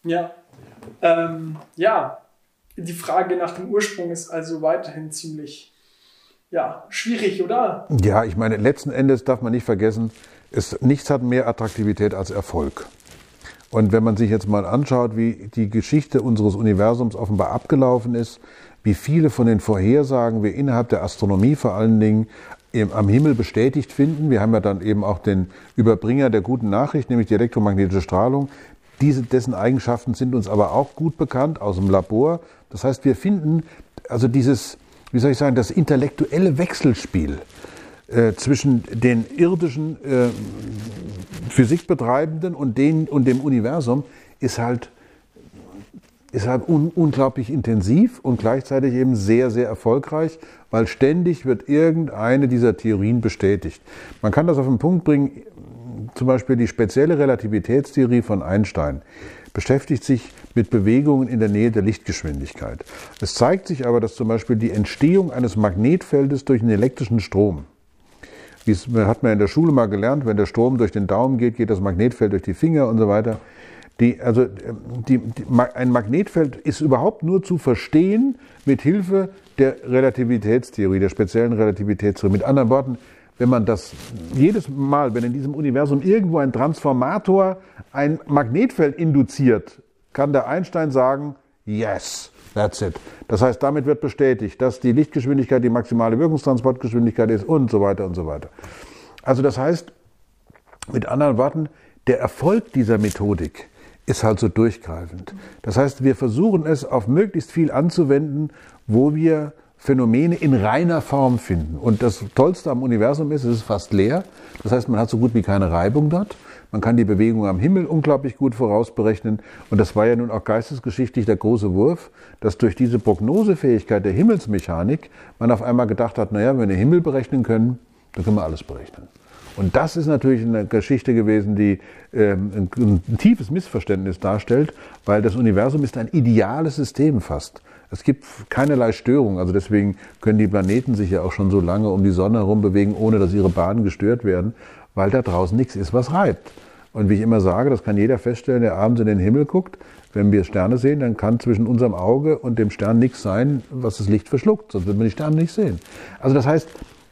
Ja. Ähm, ja. Die Frage nach dem Ursprung ist also weiterhin ziemlich ja, schwierig, oder? Ja, ich meine, letzten Endes darf man nicht vergessen, es, nichts hat mehr Attraktivität als Erfolg. Und wenn man sich jetzt mal anschaut, wie die Geschichte unseres Universums offenbar abgelaufen ist, wie viele von den Vorhersagen wir innerhalb der Astronomie vor allen Dingen am Himmel bestätigt finden. Wir haben ja dann eben auch den Überbringer der guten Nachricht, nämlich die elektromagnetische Strahlung. Diese, dessen Eigenschaften sind uns aber auch gut bekannt aus dem Labor. Das heißt, wir finden also dieses, wie soll ich sagen, das intellektuelle Wechselspiel äh, zwischen den irdischen äh, Physikbetreibenden und, den, und dem Universum ist halt, ist halt un, unglaublich intensiv und gleichzeitig eben sehr, sehr erfolgreich, weil ständig wird irgendeine dieser Theorien bestätigt. Man kann das auf den Punkt bringen, zum Beispiel die spezielle Relativitätstheorie von Einstein beschäftigt sich mit Bewegungen in der Nähe der Lichtgeschwindigkeit. Es zeigt sich aber, dass zum Beispiel die Entstehung eines Magnetfeldes durch einen elektrischen Strom das hat man in der Schule mal gelernt, wenn der Strom durch den Daumen geht, geht das Magnetfeld durch die Finger und so weiter. Die, also die, die, ein Magnetfeld ist überhaupt nur zu verstehen mit Hilfe der Relativitätstheorie, der speziellen Relativitätstheorie. Mit anderen Worten, wenn man das jedes Mal, wenn in diesem Universum irgendwo ein Transformator ein Magnetfeld induziert, kann der Einstein sagen, yes, That's it. Das heißt, damit wird bestätigt, dass die Lichtgeschwindigkeit die maximale Wirkungstransportgeschwindigkeit ist und so weiter und so weiter. Also das heißt, mit anderen Worten, der Erfolg dieser Methodik ist halt so durchgreifend. Das heißt, wir versuchen es auf möglichst viel anzuwenden, wo wir Phänomene in reiner Form finden. Und das Tollste am Universum ist, es ist fast leer. Das heißt, man hat so gut wie keine Reibung dort. Man kann die Bewegung am Himmel unglaublich gut vorausberechnen. Und das war ja nun auch geistesgeschichtlich der große Wurf, dass durch diese Prognosefähigkeit der Himmelsmechanik man auf einmal gedacht hat, naja, wenn wir den Himmel berechnen können, dann können wir alles berechnen. Und das ist natürlich eine Geschichte gewesen, die ähm, ein, ein tiefes Missverständnis darstellt, weil das Universum ist ein ideales System fast. Es gibt keinerlei Störung. Also deswegen können die Planeten sich ja auch schon so lange um die Sonne herum bewegen, ohne dass ihre Bahnen gestört werden weil da draußen nichts ist, was reibt. Und wie ich immer sage, das kann jeder feststellen, der abends in den Himmel guckt. Wenn wir Sterne sehen, dann kann zwischen unserem Auge und dem Stern nichts sein, was das Licht verschluckt, sonst wird man die Sterne nicht sehen. Also das heißt,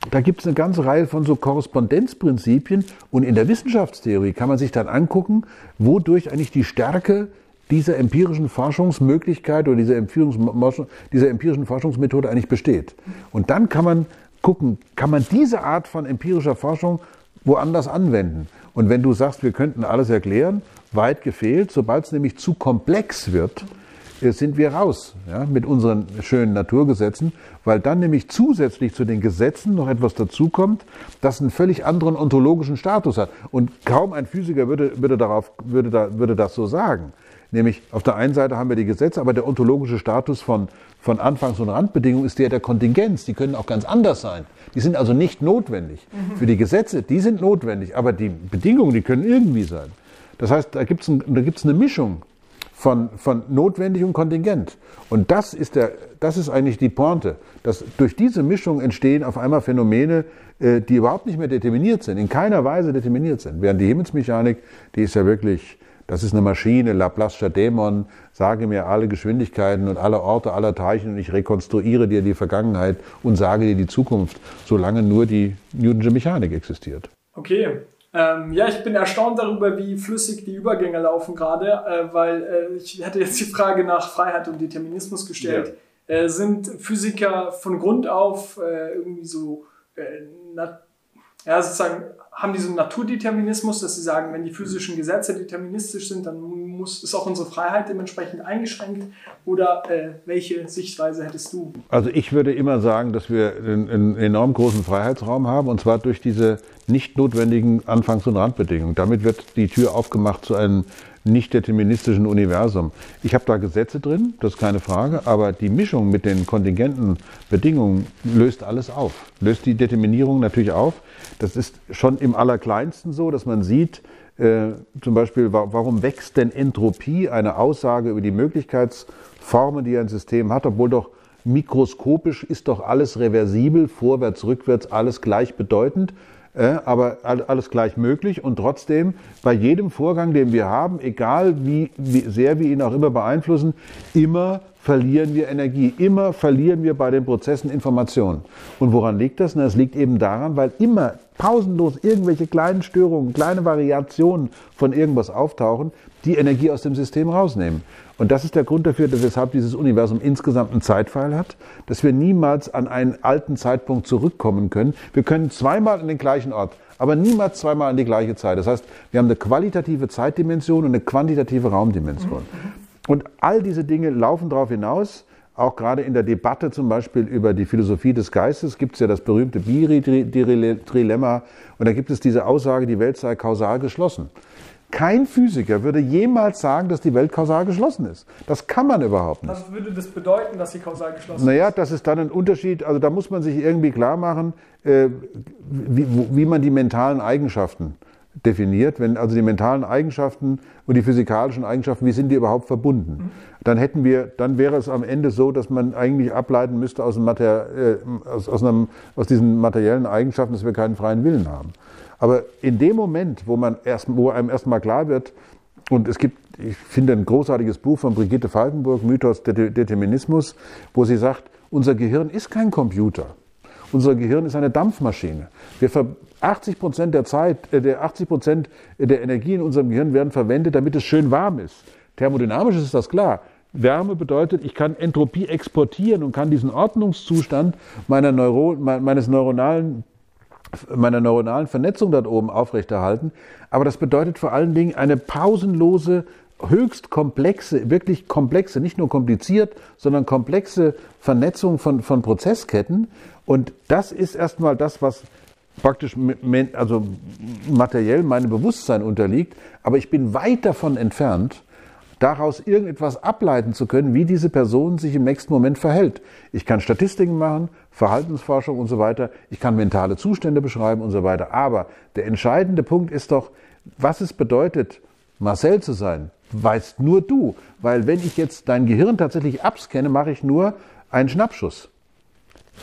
da gibt es eine ganze Reihe von so Korrespondenzprinzipien und in der Wissenschaftstheorie kann man sich dann angucken, wodurch eigentlich die Stärke dieser empirischen Forschungsmöglichkeit oder dieser, dieser empirischen Forschungsmethode eigentlich besteht. Und dann kann man gucken, kann man diese Art von empirischer Forschung woanders anwenden. Und wenn du sagst, wir könnten alles erklären, weit gefehlt, sobald es nämlich zu komplex wird, äh, sind wir raus ja, mit unseren schönen Naturgesetzen, weil dann nämlich zusätzlich zu den Gesetzen noch etwas dazukommt, das einen völlig anderen ontologischen Status hat. Und kaum ein Physiker würde, würde, darauf, würde, da, würde das so sagen. Nämlich auf der einen Seite haben wir die Gesetze, aber der ontologische Status von, von Anfangs- und Randbedingungen ist der der Kontingenz. Die können auch ganz anders sein. Die sind also nicht notwendig. Mhm. Für die Gesetze, die sind notwendig, aber die Bedingungen, die können irgendwie sein. Das heißt, da gibt es ein, eine Mischung von, von notwendig und kontingent. Und das ist, der, das ist eigentlich die Pointe, dass durch diese Mischung entstehen auf einmal Phänomene, äh, die überhaupt nicht mehr determiniert sind, in keiner Weise determiniert sind. Während die Himmelsmechanik, die ist ja wirklich, das ist eine Maschine, Laplace'scher Dämon, sage mir alle Geschwindigkeiten und alle Orte aller Teilchen und ich rekonstruiere dir die Vergangenheit und sage dir die Zukunft, solange nur die Newtonsche Mechanik existiert. Okay, ähm, ja, ich bin erstaunt darüber, wie flüssig die Übergänge laufen gerade, äh, weil äh, ich hätte jetzt die Frage nach Freiheit und Determinismus gestellt. Ja. Äh, sind Physiker von Grund auf äh, irgendwie so, äh, ja, sozusagen haben die so einen Naturdeterminismus, dass sie sagen, wenn die physischen Gesetze deterministisch sind, dann muss, ist auch unsere Freiheit dementsprechend eingeschränkt? Oder äh, welche Sichtweise hättest du? Also ich würde immer sagen, dass wir einen, einen enorm großen Freiheitsraum haben, und zwar durch diese nicht notwendigen Anfangs- und Randbedingungen. Damit wird die Tür aufgemacht zu einem nicht deterministischen Universum. Ich habe da Gesetze drin, das ist keine Frage, aber die Mischung mit den kontingenten Bedingungen löst alles auf, löst die Determinierung natürlich auf. Das ist schon im Allerkleinsten so, dass man sieht, äh, zum Beispiel, warum wächst denn Entropie, eine Aussage über die Möglichkeitsformen, die ein System hat, obwohl doch mikroskopisch ist doch alles reversibel, vorwärts, rückwärts, alles gleichbedeutend äh, aber alles gleich möglich und trotzdem bei jedem Vorgang, den wir haben, egal wie, wie sehr wir ihn auch immer beeinflussen, immer verlieren wir Energie, immer verlieren wir bei den Prozessen Informationen. Und woran liegt das? Es liegt eben daran, weil immer pausenlos irgendwelche kleinen Störungen, kleine Variationen von irgendwas auftauchen, die Energie aus dem System rausnehmen. Und das ist der Grund dafür, dass weshalb dieses Universum insgesamt einen Zeitpfeil hat, dass wir niemals an einen alten Zeitpunkt zurückkommen können. Wir können zweimal an den gleichen Ort, aber niemals zweimal an die gleiche Zeit. Das heißt, wir haben eine qualitative Zeitdimension und eine quantitative Raumdimension. Und all diese Dinge laufen darauf hinaus, auch gerade in der Debatte zum Beispiel über die Philosophie des Geistes gibt es ja das berühmte Biri-Trilemma und da gibt es diese Aussage, die Welt sei kausal geschlossen. Kein Physiker würde jemals sagen, dass die Welt kausal geschlossen ist. Das kann man überhaupt nicht. Was würde das bedeuten, dass sie kausal geschlossen naja, ist? Naja, das ist dann ein Unterschied. Also da muss man sich irgendwie klar machen, äh, wie, wie, man die mentalen Eigenschaften definiert. Wenn also die mentalen Eigenschaften und die physikalischen Eigenschaften, wie sind die überhaupt verbunden? Dann hätten wir, dann wäre es am Ende so, dass man eigentlich ableiten müsste aus, Mater, äh, aus, aus, einem, aus diesen materiellen Eigenschaften, dass wir keinen freien Willen haben. Aber in dem Moment, wo, man erst, wo einem erstmal klar wird, und es gibt, ich finde ein großartiges Buch von Brigitte Falkenburg, Mythos Determinismus, wo sie sagt, unser Gehirn ist kein Computer. Unser Gehirn ist eine Dampfmaschine. Wir 80 Prozent der Zeit, äh, der 80 Prozent der Energie in unserem Gehirn werden verwendet, damit es schön warm ist. Thermodynamisch ist das klar. Wärme bedeutet, ich kann Entropie exportieren und kann diesen Ordnungszustand meiner Neuro meines neuronalen meiner neuronalen Vernetzung dort oben aufrechterhalten. Aber das bedeutet vor allen Dingen eine pausenlose, höchst komplexe, wirklich komplexe, nicht nur kompliziert, sondern komplexe Vernetzung von, von Prozessketten. Und das ist erstmal das, was praktisch also materiell meinem Bewusstsein unterliegt. Aber ich bin weit davon entfernt, daraus irgendetwas ableiten zu können, wie diese Person sich im nächsten Moment verhält. Ich kann Statistiken machen, Verhaltensforschung und so weiter, ich kann mentale Zustände beschreiben und so weiter. Aber der entscheidende Punkt ist doch, was es bedeutet, Marcel zu sein, weißt nur du. Weil wenn ich jetzt dein Gehirn tatsächlich abscanne, mache ich nur einen Schnappschuss.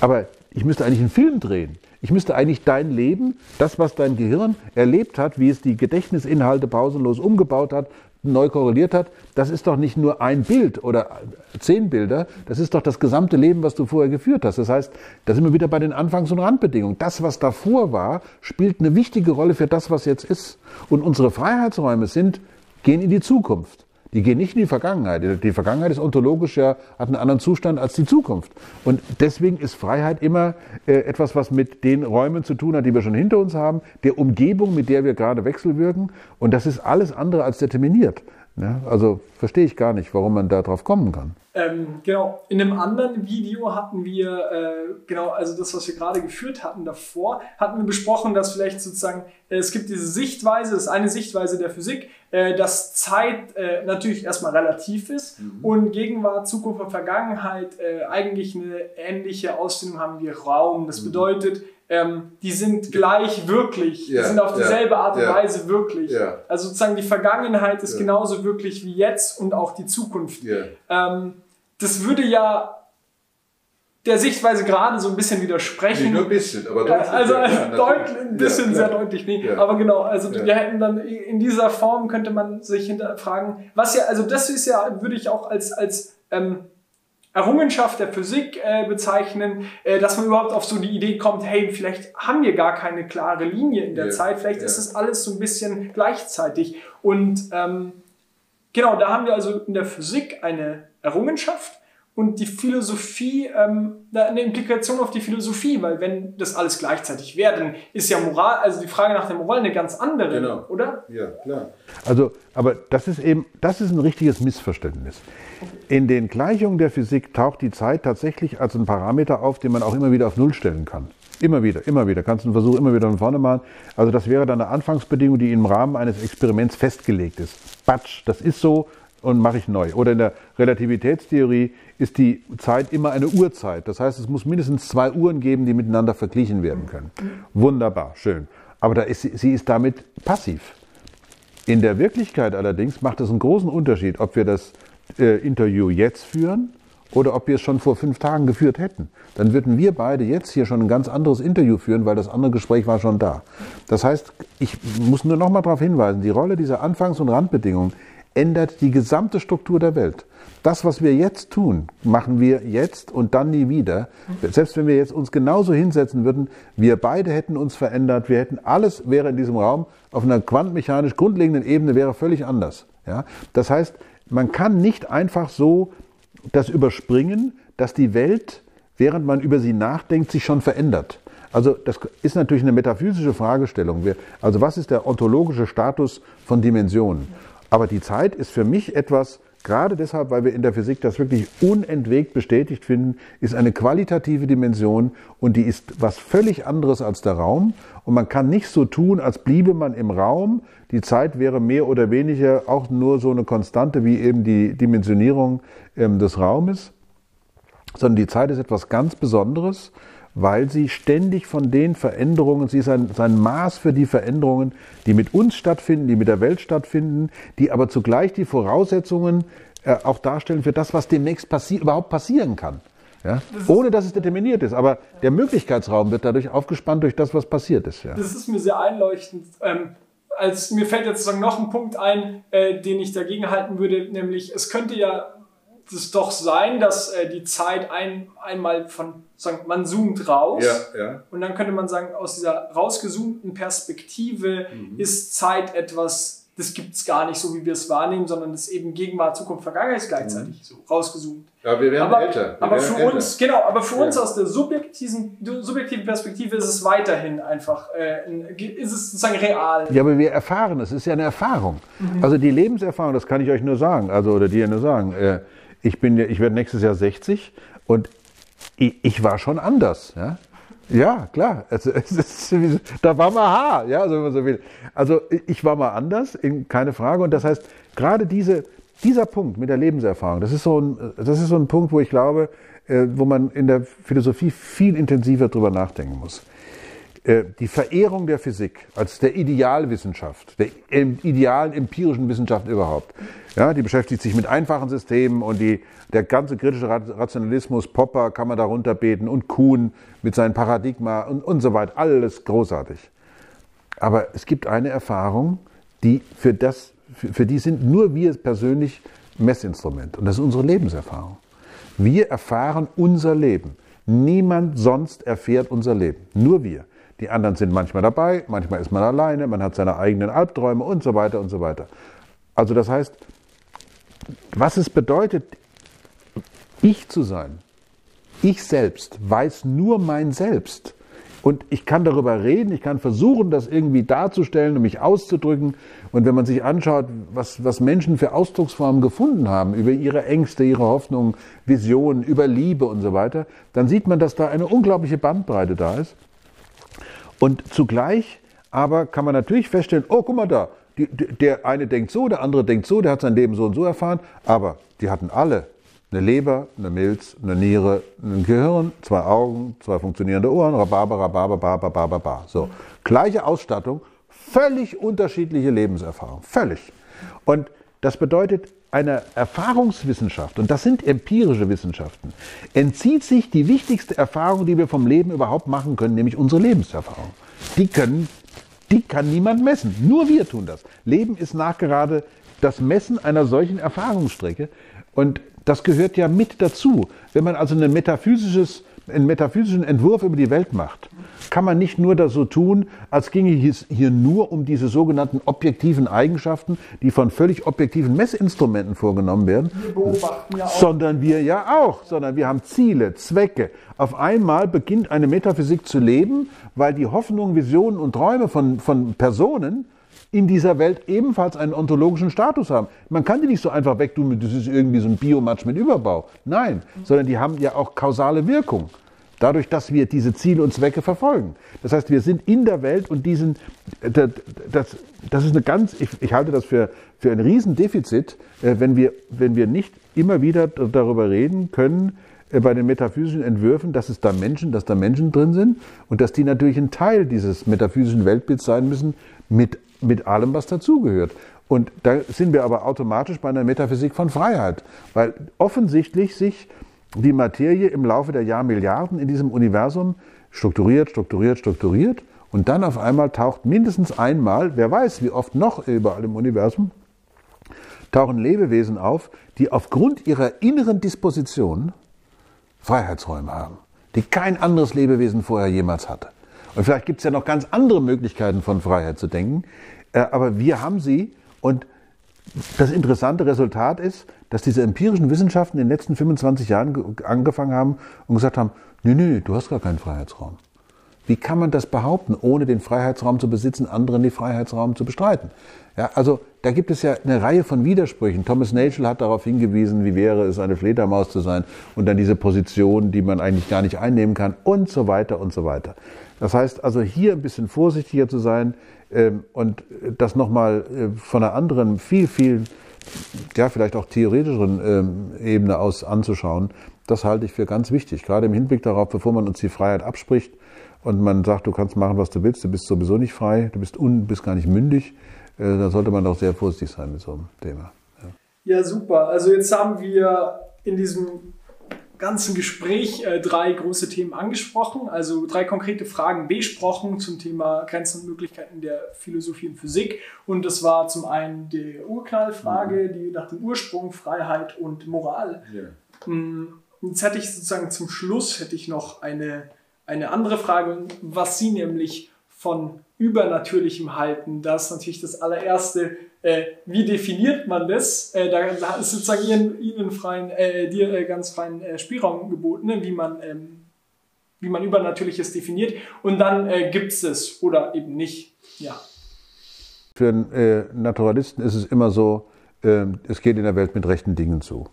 Aber ich müsste eigentlich einen Film drehen. Ich müsste eigentlich dein Leben, das, was dein Gehirn erlebt hat, wie es die Gedächtnisinhalte pausenlos umgebaut hat, neu korreliert hat, das ist doch nicht nur ein Bild oder zehn Bilder, das ist doch das gesamte Leben, was du vorher geführt hast. Das heißt, da sind wir wieder bei den Anfangs- und Randbedingungen. Das, was davor war, spielt eine wichtige Rolle für das, was jetzt ist. Und unsere Freiheitsräume sind, gehen in die Zukunft. Die gehen nicht in die Vergangenheit. Die Vergangenheit ist ontologisch ja, hat einen anderen Zustand als die Zukunft. Und deswegen ist Freiheit immer äh, etwas, was mit den Räumen zu tun hat, die wir schon hinter uns haben, der Umgebung, mit der wir gerade wechselwirken. Und das ist alles andere als determiniert. Ja, also verstehe ich gar nicht, warum man da drauf kommen kann. Ähm, genau, in einem anderen Video hatten wir, äh, genau, also das, was wir gerade geführt hatten davor, hatten wir besprochen, dass vielleicht sozusagen, äh, es gibt diese Sichtweise, das ist eine Sichtweise der Physik, äh, dass Zeit äh, natürlich erstmal relativ ist mhm. und Gegenwart, Zukunft und Vergangenheit äh, eigentlich eine ähnliche Ausdehnung haben wie Raum. Das mhm. bedeutet, ähm, die sind gleich wirklich, Ja, die sind auf dieselbe Art und ja. Weise wirklich. Also sozusagen die Vergangenheit ist genauso wirklich wie jetzt und auch die Zukunft. Ähm, das würde ja der Sichtweise gerade so ein bisschen widersprechen. Nee, nur ein bisschen, aber deutlich. also ja, klar, deutlich, ein bisschen Ja, sehr deutlich, nee. Ja. Aber genau, also wir hätten dann in dieser Form könnte man sich hinterfragen, was ja, also das ist ja, würde ich auch als, als ähm, Errungenschaft der Physik äh, bezeichnen, äh, dass man überhaupt auf so die Idee kommt, hey, vielleicht haben wir gar keine klare Linie in der. Zeit, vielleicht ist es alles so ein bisschen gleichzeitig. Und ähm, genau, da haben wir also in der Physik eine Errungenschaft und die Philosophie, ähm, eine Implikation auf die Philosophie, weil wenn das alles gleichzeitig wäre, dann ist ja Moral, also die Frage nach der Moral eine ganz andere, Genau. oder? Ja, klar. Also, aber das ist eben, das ist ein richtiges Missverständnis. In den Gleichungen der Physik taucht die Zeit tatsächlich als ein Parameter auf, den man auch immer wieder auf Null stellen kann. Immer wieder, immer wieder. Kannst einen Versuch immer wieder von vorne machen. Also das wäre dann eine Anfangsbedingung, die im Rahmen eines Experiments festgelegt ist. Batsch, das ist so und mache ich neu. Oder in der Relativitätstheorie ist die Zeit immer eine Uhrzeit. Das heißt, es muss mindestens zwei Uhren geben, die miteinander verglichen werden können. Wunderbar, schön. Aber da ist, sie ist damit passiv. In der Wirklichkeit allerdings macht es einen großen Unterschied, ob wir das äh, Interview jetzt führen oder ob wir es schon vor fünf Tagen geführt hätten. Dann würden wir beide jetzt hier schon ein ganz anderes Interview führen, weil das andere Gespräch war schon da. Das heißt, ich muss nur noch mal darauf hinweisen, die Rolle dieser Anfangs- und Randbedingungen ändert die gesamte Struktur der Welt. Das, was wir jetzt tun, machen wir jetzt und dann nie wieder. Selbst wenn wir jetzt uns genauso hinsetzen würden, wir beide hätten uns verändert, wir hätten alles wäre in diesem Raum auf einer quantenmechanisch grundlegenden Ebene wäre völlig anders. Ja? Das heißt, man kann nicht einfach so das überspringen, dass die Welt, während man über sie nachdenkt, sich schon verändert. Also das ist natürlich eine metaphysische Fragestellung. Also was ist der ontologische Status von Dimensionen? Aber die Zeit ist für mich etwas, gerade deshalb, weil wir in der Physik das wirklich unentwegt bestätigt finden, ist eine qualitative Dimension und die ist was völlig anderes als der Raum. Und man kann nicht so tun, als bliebe man im Raum. Die Zeit wäre mehr oder weniger auch nur so eine Konstante wie eben die Dimensionierung ähm, des Raumes sondern die Zeit ist etwas ganz Besonderes, weil sie ständig von den Veränderungen, sie ist ein, sein Maß für die Veränderungen, die mit uns stattfinden, die mit der Welt stattfinden, die aber zugleich die Voraussetzungen äh, auch darstellen für das, was demnächst passi überhaupt passieren kann. Ja? Ohne dass es determiniert ist. Aber der Möglichkeitsraum wird dadurch aufgespannt durch das, was passiert ist. Ja. Das ist mir sehr einleuchtend. Ähm, als mir fällt jetzt sozusagen noch ein Punkt ein, äh, den ich dagegen halten würde, nämlich es könnte ja das doch sein, dass äh, die Zeit ein, einmal von, sagen, man zoomt raus Ja, ja. und dann könnte man sagen, aus dieser rausgezoomten Perspektive Mhm. ist Zeit etwas, das gibt es gar nicht so, wie wir es wahrnehmen, sondern das ist eben Gegenwart, Zukunft, Vergangenheit ist gleichzeitig so rausgezoomt. Ja, wir werden aber, älter. Wir aber werden für älter. uns, genau, aber für Ja. uns aus der subjektiven, subjektiven Perspektive ist es weiterhin einfach, äh, ist es sozusagen real. Ja, aber wir erfahren es, es ist ja eine Erfahrung. Also die Lebenserfahrung, das kann ich euch nur sagen, also oder dir nur sagen. Äh, ich bin ja, ich werde nächstes Jahr 60 und ich, ich war schon anders, ja. Ja, klar. Also, ist, da war mal Haar, ja, also wenn man so will. Also ich war mal anders, in- keine Frage. Und das heißt, gerade diese, dieser Punkt mit der Lebenserfahrung, das ist so ein, das ist so ein Punkt, wo ich glaube, äh, wo man in der Philosophie viel intensiver drüber nachdenken muss die Verehrung der Physik als der Idealwissenschaft, der idealen empirischen Wissenschaft überhaupt. Ja, die beschäftigt sich mit einfachen Systemen und die, der ganze kritische Ra- Rationalismus, Popper kann man darunter beten und Kuhn mit seinem Paradigma und, und so weiter, alles großartig. Aber es gibt eine Erfahrung, die für das, für, für die sind nur wir persönlich Messinstrument und das ist unsere Lebenserfahrung. Wir erfahren unser Leben. Niemand sonst erfährt unser Leben. Nur wir. Die anderen sind manchmal dabei, manchmal ist man alleine, man hat seine eigenen Albträume und so weiter und so weiter. Also das heißt, was es bedeutet, ich zu sein, ich selbst weiß nur mein Selbst. Und ich kann darüber reden, ich kann versuchen, das irgendwie darzustellen und mich auszudrücken. Und wenn man sich anschaut, was, was Menschen für Ausdrucksformen gefunden haben, über ihre Ängste, ihre Hoffnungen, Visionen, über Liebe und so weiter, dann sieht man, dass da eine unglaubliche Bandbreite da ist. Und zugleich aber kann man natürlich feststellen, oh, guck mal da, die, der eine denkt so, der andere denkt so, der hat sein Leben so und so erfahren, aber die hatten alle Eine Leber, eine Milz, eine Niere, ein Gehirn, zwei Augen, zwei funktionierende Ohren, Rhabarber, Rhabarber, Rhabarber, Rhabarber. So, gleiche Ausstattung, völlig unterschiedliche Lebenserfahrung. Völlig. Und das bedeutet, einer Erfahrungswissenschaft, und das sind empirische Wissenschaften, entzieht sich die wichtigste Erfahrung, die wir vom Leben überhaupt machen können, nämlich unsere Lebenserfahrung. Die können, die kann niemand messen. Nur wir tun das. Leben ist nachgerade das Messen einer solchen Erfahrungsstrecke. Und das gehört ja mit dazu. Wenn man also ein metaphysisches einen metaphysischen Entwurf über die Welt macht, kann man nicht nur das so tun, als ginge es hier nur um diese sogenannten objektiven Eigenschaften, die von völlig objektiven Messinstrumenten vorgenommen werden, wir ja sondern wir ja auch, sondern wir haben Ziele, Zwecke. Auf einmal beginnt eine Metaphysik zu leben, weil die Hoffnungen, Visionen und Träume von, von Personen in dieser Welt ebenfalls einen ontologischen Status haben. Man kann die nicht so einfach wegtun, das ist irgendwie so ein Biomatsch mit Überbau. Nein, sondern die haben ja auch kausale Wirkung. Dadurch, dass wir diese Ziele und Zwecke verfolgen. Das heißt, wir sind in der Welt und diesen, das, das, das ist eine ganz, ich, ich, halte das für, für ein Riesendefizit, äh, wenn wir, wenn wir nicht immer wieder darüber reden können, äh, bei den metaphysischen Entwürfen, dass es da Menschen, dass da Menschen drin sind und dass die natürlich ein Teil dieses metaphysischen Weltbilds sein müssen, mit mit allem, was dazugehört. Und da sind wir aber automatisch bei einer Metaphysik von Freiheit, weil offensichtlich sich die Materie im Laufe der Jahrmilliarden in diesem Universum strukturiert, strukturiert, strukturiert und dann auf einmal taucht mindestens einmal, wer weiß wie oft noch überall im Universum, tauchen Lebewesen auf, die aufgrund ihrer inneren Disposition Freiheitsräume haben, die kein anderes Lebewesen vorher jemals hatte. Und vielleicht gibt es ja noch ganz andere Möglichkeiten von Freiheit zu denken, äh, aber wir haben sie und das interessante Resultat ist, dass diese empirischen Wissenschaften in den letzten 25 Jahren angefangen haben und gesagt haben, nö, nö, du hast gar keinen Freiheitsraum. Wie kann man das behaupten, ohne den Freiheitsraum zu besitzen, anderen den Freiheitsraum zu bestreiten? Ja, also da gibt es ja eine Reihe von Widersprüchen. Thomas Nagel hat darauf hingewiesen, wie wäre es, eine Fledermaus zu sein und dann diese Position, die man eigentlich gar nicht einnehmen kann und so weiter und so weiter. Das heißt also hier ein bisschen vorsichtiger zu sein ähm, und das nochmal äh, von einer anderen, viel, viel, ja, vielleicht auch theoretischeren ähm, Ebene aus anzuschauen, das halte ich für ganz wichtig. Gerade im Hinblick darauf, bevor man uns die Freiheit abspricht und man sagt, du kannst machen, was du willst, du bist sowieso nicht frei, du bist, un, bist gar nicht mündig, äh, da sollte man doch sehr vorsichtig sein mit so einem Thema. Ja. ja, super. Also jetzt haben wir in diesem ganzen Gespräch äh, drei große Themen angesprochen, also drei konkrete Fragen besprochen zum Thema Grenzen und Möglichkeiten der Philosophie und Physik. Und das war zum einen die Urknallfrage, mhm. die nach dem Ursprung, Freiheit und Moral. Ja. Mm, jetzt hätte ich sozusagen zum Schluss hätte ich noch eine, eine andere Frage, was Sie nämlich von Übernatürlichem halten. Das ist natürlich das allererste äh, wie definiert man das? Äh, da ist sozusagen Ihnen, Ihnen freien, äh, dir äh, ganz freien äh, Spielraum geboten, ne? wie, man, ähm, wie man Übernatürliches definiert. Und dann äh, gibt es es oder eben nicht. Ja. Für einen äh, Naturalisten ist es immer so, es geht in der Welt mit rechten Dingen zu.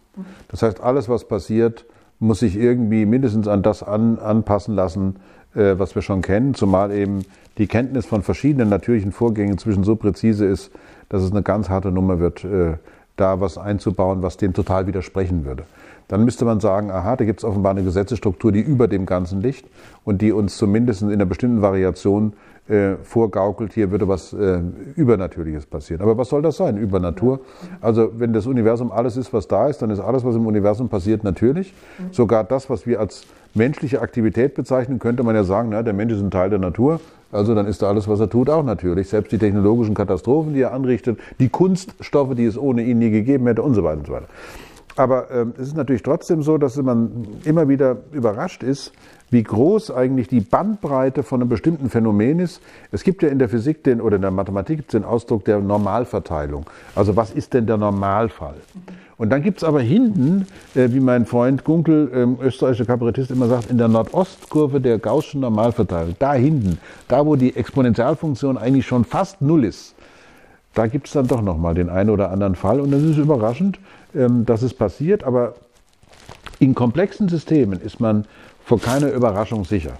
Das heißt, alles, was passiert, muss sich irgendwie mindestens an das an, anpassen lassen, was wir schon kennen, zumal eben die Kenntnis von verschiedenen natürlichen Vorgängen zwischen so präzise ist, dass es eine ganz harte Nummer wird, äh, da was einzubauen, was dem total widersprechen würde. Dann müsste man sagen, aha, da gibt es offenbar eine Gesetzesstruktur, die über dem Ganzen liegt und die uns zumindest in einer bestimmten Variation äh, vorgaukelt, hier würde was äh, Übernatürliches passieren. Aber was soll das sein, Übernatur? Also wenn das Universum alles ist, was da ist, dann ist alles, was im Universum passiert, natürlich. Sogar das, was wir als menschliche Aktivität bezeichnen, könnte man ja sagen, na, der Mensch ist ein Teil der Natur. Also dann ist da alles, was er tut, auch natürlich. Selbst die technologischen Katastrophen, die er anrichtet, die Kunststoffe, die es ohne ihn nie gegeben hätte und so weiter und so weiter. Aber ähm, es ist natürlich trotzdem so, dass man immer wieder überrascht ist, wie groß eigentlich die Bandbreite von einem bestimmten Phänomen ist. Es gibt ja in der Physik den, oder in der Mathematik den Ausdruck der Normalverteilung. Also was ist denn der Normalfall? Und dann gibt es aber hinten, äh, wie mein Freund Gunkel, ähm, österreichischer Kabarettist, immer sagt, in der Nordostkurve der Gaußschen Normalverteilung, da hinten, da wo die Exponentialfunktion eigentlich schon fast null ist, da gibt es dann doch nochmal den einen oder anderen Fall. Und das ist überraschend, ähm, dass es passiert. Aber in komplexen Systemen ist man vor keiner Überraschung sicher.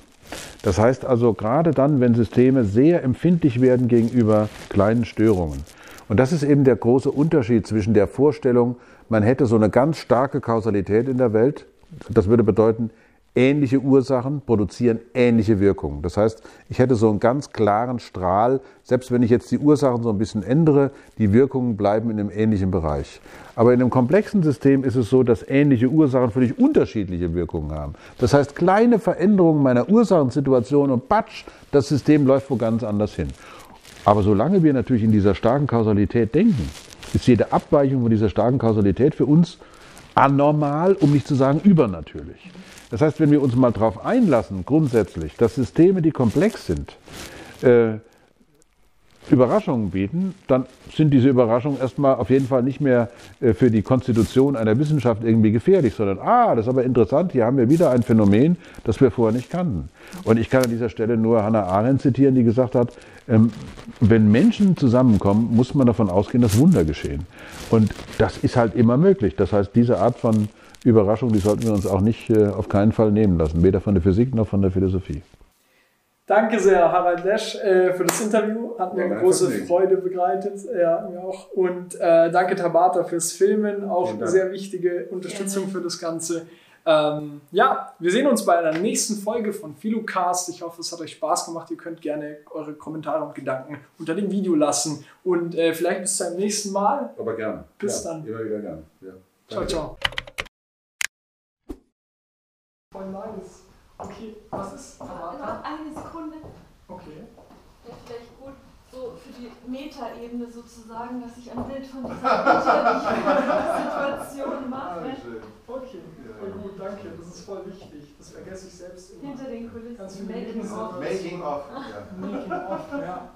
Das heißt also, gerade dann, wenn Systeme sehr empfindlich werden gegenüber kleinen Störungen, Und das ist eben der große Unterschied zwischen der Vorstellung, man hätte so eine ganz starke Kausalität in der Welt. Das würde bedeuten, ähnliche Ursachen produzieren ähnliche Wirkungen. Das heißt, ich hätte so einen ganz klaren Strahl, selbst wenn ich jetzt die Ursachen so ein bisschen ändere, die Wirkungen bleiben in einem ähnlichen Bereich. Aber in einem komplexen System ist es so, dass ähnliche Ursachen völlig unterschiedliche Wirkungen haben. Das heißt, kleine Veränderungen meiner Ursachensituation und patsch, das System läuft wo ganz anders hin. Aber solange wir natürlich in dieser starken Kausalität denken, ist jede Abweichung von dieser starken Kausalität für uns anormal, um nicht zu sagen übernatürlich. Das heißt, wenn wir uns mal darauf einlassen, grundsätzlich, dass Systeme, die komplex sind, äh, Überraschungen bieten, dann sind diese Überraschungen erstmal auf jeden Fall nicht mehr äh, für die Konstitution einer Wissenschaft irgendwie gefährlich, sondern, ah, das ist aber interessant, hier haben wir wieder ein Phänomen, das wir vorher nicht kannten. Und ich kann an dieser Stelle nur Hannah Arendt zitieren, die gesagt hat, ähm, wenn Menschen zusammenkommen, muss man davon ausgehen, dass Wunder geschehen. Und das ist halt immer möglich. Das heißt, diese Art von Überraschung, die sollten wir uns auch nicht äh, auf keinen Fall nehmen lassen, weder von der Physik noch von der Philosophie. Danke sehr, Harald Lesch, äh, für das Interview. Hat mir ja, eine große Freude begleitet. Ja, mir auch. Und äh, danke Tabata fürs Filmen. Auch eine sehr wichtige Unterstützung für das Ganze. Ähm, ja, wir sehen uns bei einer nächsten Folge von Philocast. Ich hoffe, es hat euch Spaß gemacht. Ihr könnt gerne eure Kommentare und Gedanken unter dem Video lassen. Und äh, vielleicht bis zum nächsten Mal. Aber gerne. Bis ja, dann. Immer wieder gerne. Ja. Ciao, ciao. Voll nice. Okay, was ist Warte, eine Sekunde. Okay. Wäre vielleicht gut, so für die Metaebene sozusagen, dass ich ein Bild von dieser Situation mache. Okay, voll gut, danke. Das ist voll wichtig. Das vergesse ich selbst immer. Hinter den Kulissen. Ganz Making of. Making of. Ja. Making of, ja.